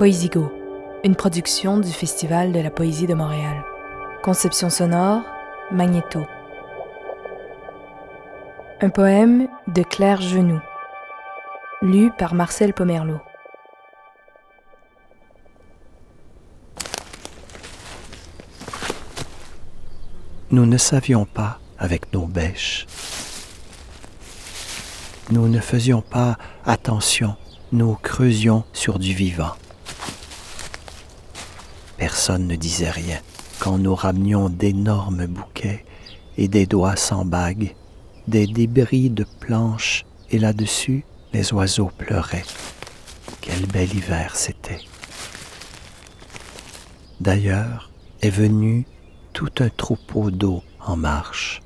Poésigo, une production du Festival de la Poésie de Montréal. Conception sonore, Magnéto. Un poème de Claire Genoux, lu par Marcel Pomerleau. Nous ne savions pas avec nos bêches. Nous ne faisions pas attention, nous creusions sur du vivant. Personne ne disait rien quand nous ramenions d'énormes bouquets et des doigts sans bagues, des débris de planches et là-dessus les oiseaux pleuraient. Quel bel hiver c'était. D'ailleurs est venu tout un troupeau d'eau en marche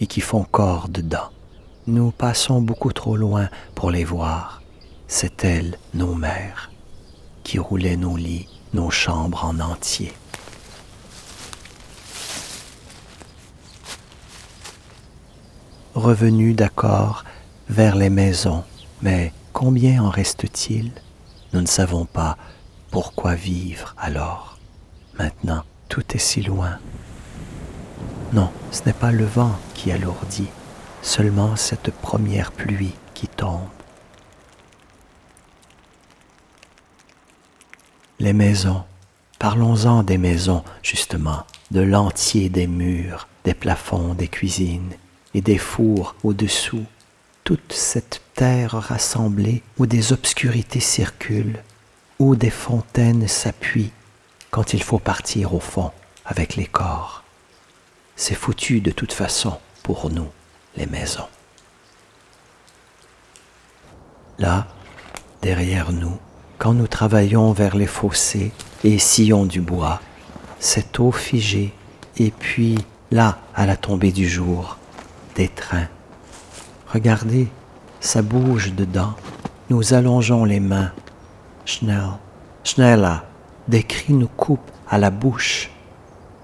et qui font corps dedans. Nous passons beaucoup trop loin pour les voir. C'est elles, nos mères, qui roulaient nos lits, nos chambres en entier. Revenus d'accord vers les maisons, mais combien en reste-t-il? Nous ne savons pas pourquoi vivre alors? Maintenant, tout est si loin. Non, ce n'est pas le vent qui alourdit, seulement cette première pluie qui tombe. Les maisons, parlons-en des maisons, justement, de l'entier des murs, des plafonds, des cuisines et des fours au-dessous, toute cette terre rassemblée où des obscurités circulent, où des fontaines s'appuient quand il faut partir au fond avec les corps. C'est foutu de toute façon pour nous, les maisons. Là, derrière nous, quand nous travaillons vers les fossés et sillons du bois, cette eau figée, et puis là, à la tombée du jour, des trains. Regardez, ça bouge dedans. Nous allongeons les mains. Schnell, Schnella, des cris nous coupent à la bouche.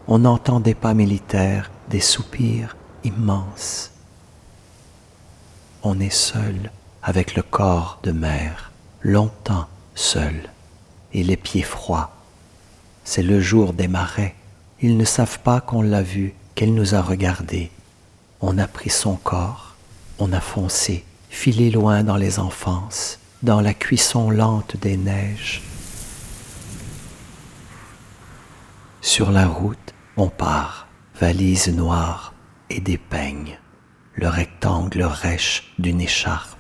On entend des pas militaires, des soupirs immenses. On est seul avec le corps de mère, longtemps seul, et les pieds froids. C'est le jour des marais. Ils ne savent pas qu'on l'a vu, qu'elle nous a regardés. On a pris son corps, on a foncé, filé loin dans les enfances, dans la cuisson lente des neiges. Sur la route, on part, valise noire et des peignes, le rectangle rêche d'une écharpe.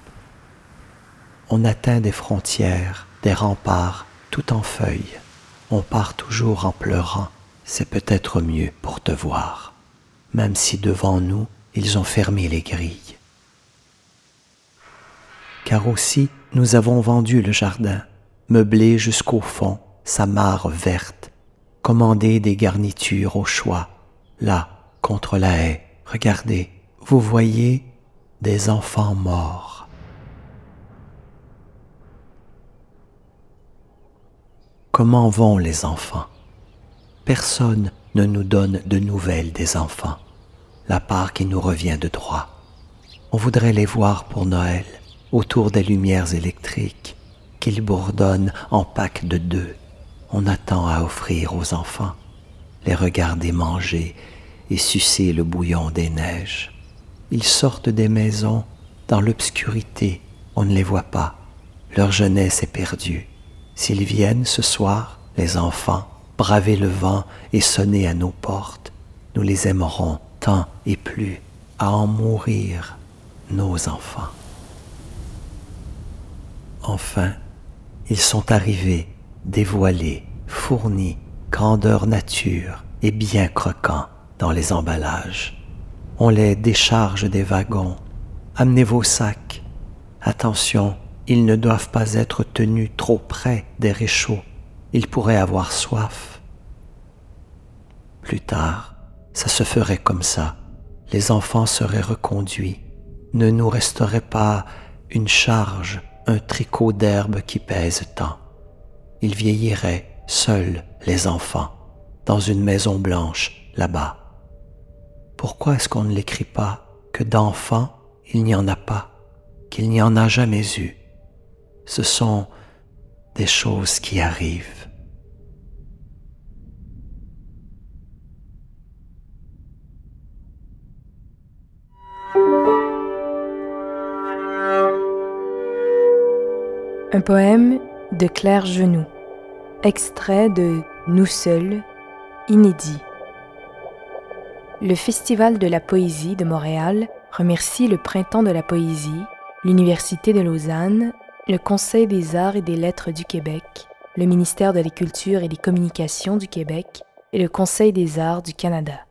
On atteint des frontières, des remparts, tout en feuilles. On part toujours en pleurant, c'est peut-être mieux pour te voir, même si devant nous, ils ont fermé les grilles. Car aussi, nous avons vendu le jardin, meublé jusqu'au fond, sa mare verte, commandé des garnitures au choix, là, contre la haie. Regardez, vous voyez des enfants morts. Comment vont les enfants Personne ne nous donne de nouvelles des enfants, la part qui nous revient de droit. On voudrait les voir pour Noël, autour des lumières électriques, qu'ils bourdonnent en packs de deux. On attend à offrir aux enfants, les regarder manger et sucer le bouillon des neiges. Ils sortent des maisons dans l'obscurité, on ne les voit pas. Leur jeunesse est perdue. S'ils viennent ce soir, les enfants, braver le vent et sonner à nos portes, nous les aimerons tant et plus à en mourir, nos enfants. Enfin, ils sont arrivés, dévoilés, fournis, grandeur nature et bien croquants dans les emballages. On les décharge des wagons. Amenez vos sacs. Attention, ils ne doivent pas être tenus trop près des réchauds. Ils pourraient avoir soif. Plus tard, ça se ferait comme ça. Les enfants seraient reconduits. Ne nous resterait pas une charge, un tricot d'herbe qui pèse tant. Ils vieilliraient seuls, les enfants, dans une maison blanche, là-bas. Pourquoi est-ce qu'on ne l'écrit pas que d'enfants, il n'y en a pas, qu'il n'y en a jamais eu? Ce sont des choses qui arrivent. Un poème de Claire Genoux, extrait de Nous seuls, inédit. Le Festival de la poésie de Montréal remercie le Printemps de la poésie, l'Université de Lausanne, le Conseil des arts et des lettres du Québec, le ministère de la Culture et des Communications du Québec et le Conseil des arts du Canada.